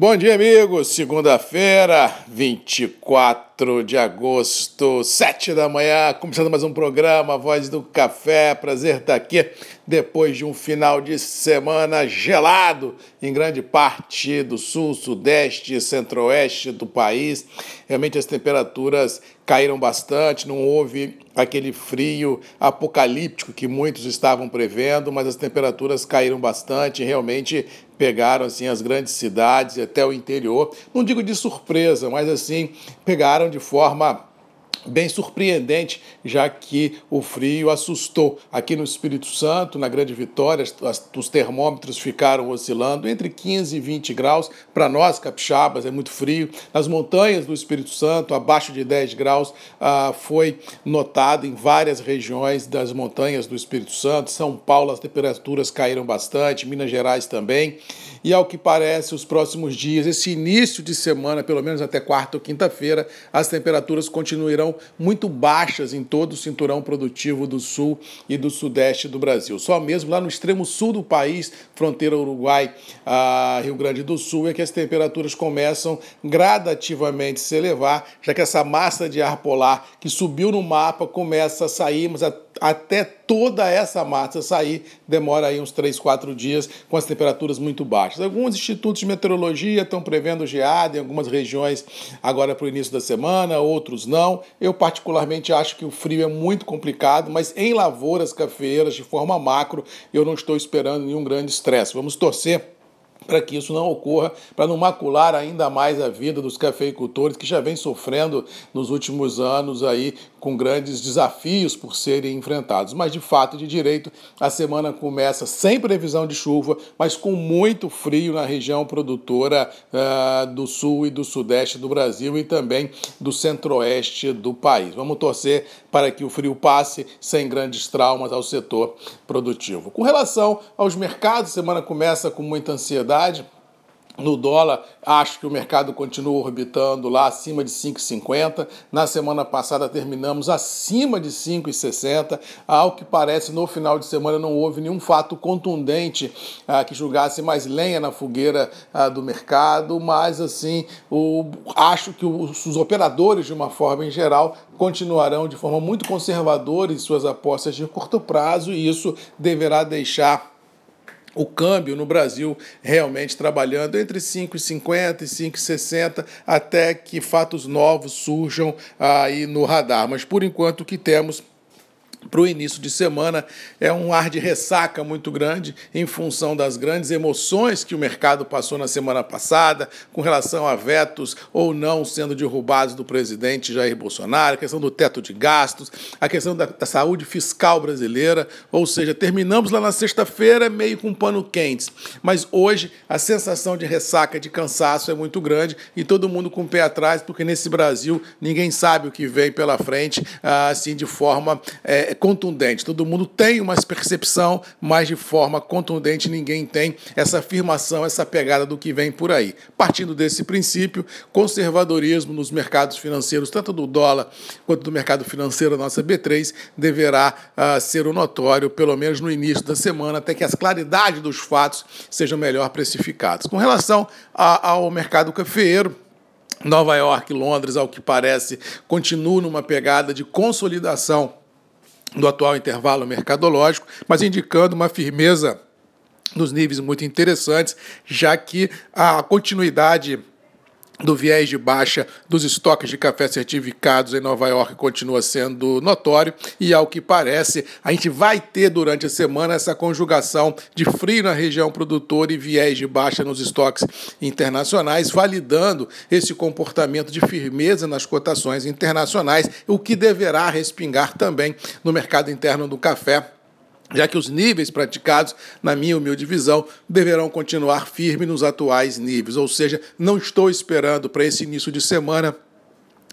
Bom dia, amigos. Segunda-feira, 24 de agosto, 7 da manhã, começando mais um programa Voz do Café. Prazer estar aqui depois de um final de semana gelado em grande parte do sul, sudeste e centro-oeste do país. Realmente as temperaturas caíram bastante, não houve aquele frio apocalíptico que muitos estavam prevendo, mas as temperaturas caíram bastante, realmente pegaram assim as grandes cidades e até o interior. Não digo de surpresa, mas assim pegaram de forma bem surpreendente, já que o frio assustou. Aqui no Espírito Santo, na Grande Vitória, os termômetros ficaram oscilando entre 15 e 20 graus. Para nós, capixabas, é muito frio. Nas montanhas do Espírito Santo, abaixo de 10 graus, ah, foi notado em várias regiões das montanhas do Espírito Santo. São Paulo, as temperaturas caíram bastante, Minas Gerais também. E ao que parece, os próximos dias, esse início de semana, pelo menos até quarta ou quinta-feira, as temperaturas continuarão muito baixas em todo o cinturão produtivo do sul e do sudeste do Brasil. Só mesmo lá no extremo sul do país, fronteira Uruguai, a Rio Grande do Sul, é que as temperaturas começam gradativamente a se elevar, já que essa massa de ar polar que subiu no mapa começa a sair, mas a até toda essa massa sair, demora aí uns 3, 4 dias com as temperaturas muito baixas. Alguns institutos de meteorologia estão prevendo geada em algumas regiões agora para o início da semana, outros não. Eu particularmente acho que o frio é muito complicado, mas em lavouras cafeeiras, de forma macro, eu não estou esperando nenhum grande estresse. Vamos torcer para que isso não ocorra, para não macular ainda mais a vida dos cafeicultores que já vem sofrendo nos últimos anos aí com grandes desafios por serem enfrentados. Mas de fato, de direito, a semana começa sem previsão de chuva, mas com muito frio na região produtora uh, do sul e do sudeste do Brasil e também do centro-oeste do país. Vamos torcer para que o frio passe sem grandes traumas ao setor produtivo. Com relação aos mercados, a semana começa com muita ansiedade no dólar, acho que o mercado continua orbitando lá acima de 5,50. Na semana passada terminamos acima de 5,60. Ao que parece, no final de semana não houve nenhum fato contundente ah, que julgasse mais lenha na fogueira ah, do mercado, mas assim, o, acho que os, os operadores, de uma forma em geral, continuarão de forma muito conservadora em suas apostas de curto prazo e isso deverá deixar o câmbio no Brasil realmente trabalhando entre 5,50 e 5,60 até que fatos novos surjam aí no radar. Mas por enquanto o que temos para o início de semana é um ar de ressaca muito grande em função das grandes emoções que o mercado passou na semana passada com relação a vetos ou não sendo derrubados do presidente Jair Bolsonaro, a questão do teto de gastos, a questão da, da saúde fiscal brasileira, ou seja, terminamos lá na sexta-feira meio com pano quente, mas hoje a sensação de ressaca, de cansaço é muito grande e todo mundo com o pé atrás, porque nesse Brasil ninguém sabe o que vem pela frente, assim, de forma é, contundente. Todo mundo tem uma percepção, mas de forma contundente ninguém tem essa afirmação, essa pegada do que vem por aí. Partindo desse princípio, conservadorismo nos mercados financeiros, tanto do dólar quanto do mercado financeiro, a nossa B3, deverá uh, ser o notório, pelo menos no início da semana, até que as claridades dos fatos sejam melhor precificadas. Com relação a, ao mercado cafeeiro, Nova York Londres, ao que parece, continuam numa pegada de consolidação do atual intervalo mercadológico, mas indicando uma firmeza nos níveis muito interessantes, já que a continuidade do viés de baixa dos estoques de café certificados em Nova York continua sendo notório. E, ao que parece, a gente vai ter durante a semana essa conjugação de frio na região produtora e viés de baixa nos estoques internacionais, validando esse comportamento de firmeza nas cotações internacionais, o que deverá respingar também no mercado interno do café já que os níveis praticados, na minha humilde visão, deverão continuar firmes nos atuais níveis. Ou seja, não estou esperando para esse início de semana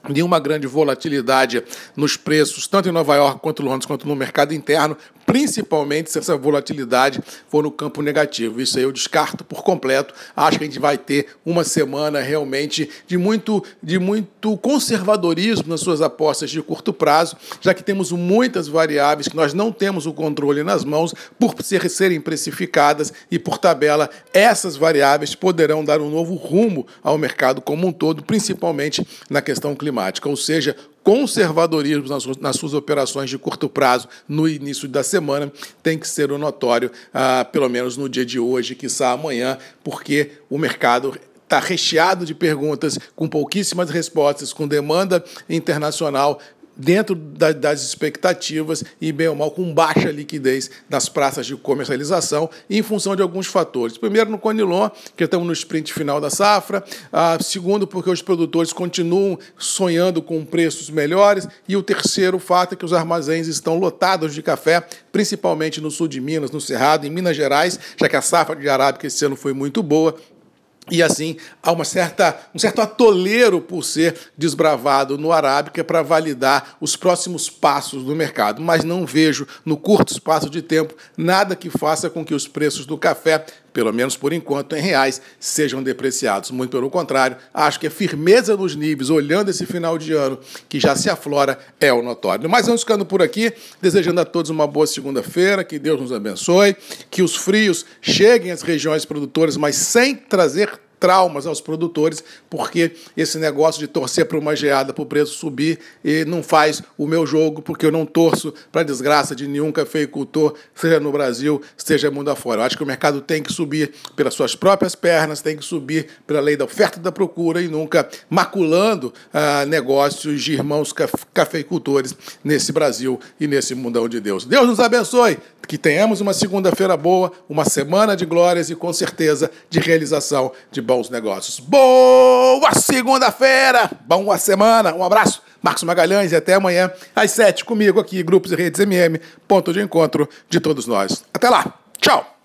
nenhuma grande volatilidade nos preços, tanto em Nova York quanto em Londres, quanto no mercado interno, principalmente se essa volatilidade for no campo negativo. Isso aí eu descarto por completo. Acho que a gente vai ter uma semana realmente de muito, de muito conservadorismo nas suas apostas de curto prazo, já que temos muitas variáveis que nós não temos o controle nas mãos por ser, serem precificadas e por tabela essas variáveis poderão dar um novo rumo ao mercado como um todo, principalmente na questão climática, ou seja, conservadorismo nas suas, operações de curto prazo no início da semana tem que ser o notório, ah, pelo menos no dia de hoje, está amanhã, porque o mercado está recheado de perguntas com pouquíssimas respostas, com demanda internacional dentro da, das expectativas e, bem ou mal, com baixa liquidez nas praças de comercialização em função de alguns fatores. Primeiro, no Conilon, que estamos no sprint final da safra. Ah, segundo, porque os produtores continuam sonhando com preços melhores. E o terceiro fato é que os armazéns estão lotados de café, principalmente no sul de Minas, no Cerrado, em Minas Gerais, já que a safra de arábica esse ano foi muito boa. E assim, há uma certa, um certo atoleiro por ser desbravado no Arábica para validar os próximos passos do mercado. Mas não vejo, no curto espaço de tempo, nada que faça com que os preços do café, pelo menos por enquanto, em reais, sejam depreciados. Muito pelo contrário, acho que a firmeza nos níveis, olhando esse final de ano que já se aflora, é o notório. Mas vamos ficando por aqui, desejando a todos uma boa segunda-feira, que Deus nos abençoe, que os frios cheguem às regiões produtoras, mas sem trazer traumas aos produtores, porque esse negócio de torcer para uma geada para o preço subir e não faz o meu jogo, porque eu não torço para a desgraça de nenhum cafeicultor, seja no Brasil, seja mundo afora. Eu acho que o mercado tem que subir pelas suas próprias pernas, tem que subir pela lei da oferta e da procura e nunca maculando ah, negócios de irmãos cafeicultores nesse Brasil e nesse mundão de Deus. Deus nos abençoe, que tenhamos uma segunda-feira boa, uma semana de glórias e com certeza de realização de bons negócios. Boa segunda-feira, boa semana, um abraço, Marcos Magalhães, e até amanhã às sete comigo aqui, Grupos e Redes MM, ponto de encontro de todos nós. Até lá, tchau!